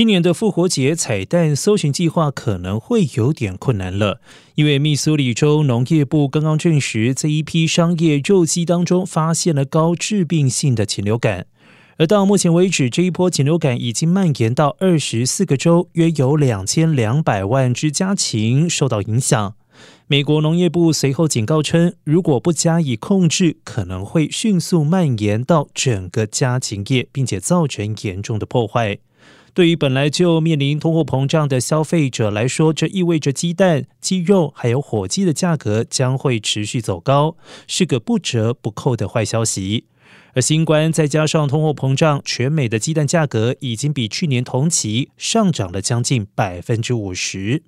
今年的复活节彩蛋搜寻计划可能会有点困难了，因为密苏里州农业部刚刚证实，在一批商业肉鸡当中发现了高致病性的禽流感，而到目前为止，这一波禽流感已经蔓延到二十四个州，约有两千两百万只家禽受到影响。美国农业部随后警告称，如果不加以控制，可能会迅速蔓延到整个家禽业，并且造成严重的破坏。对于本来就面临通货膨胀的消费者来说，这意味着鸡蛋、鸡肉还有火鸡的价格将会持续走高，是个不折不扣的坏消息。而新冠再加上通货膨胀，全美的鸡蛋价格已经比去年同期上涨了将近百分之五十。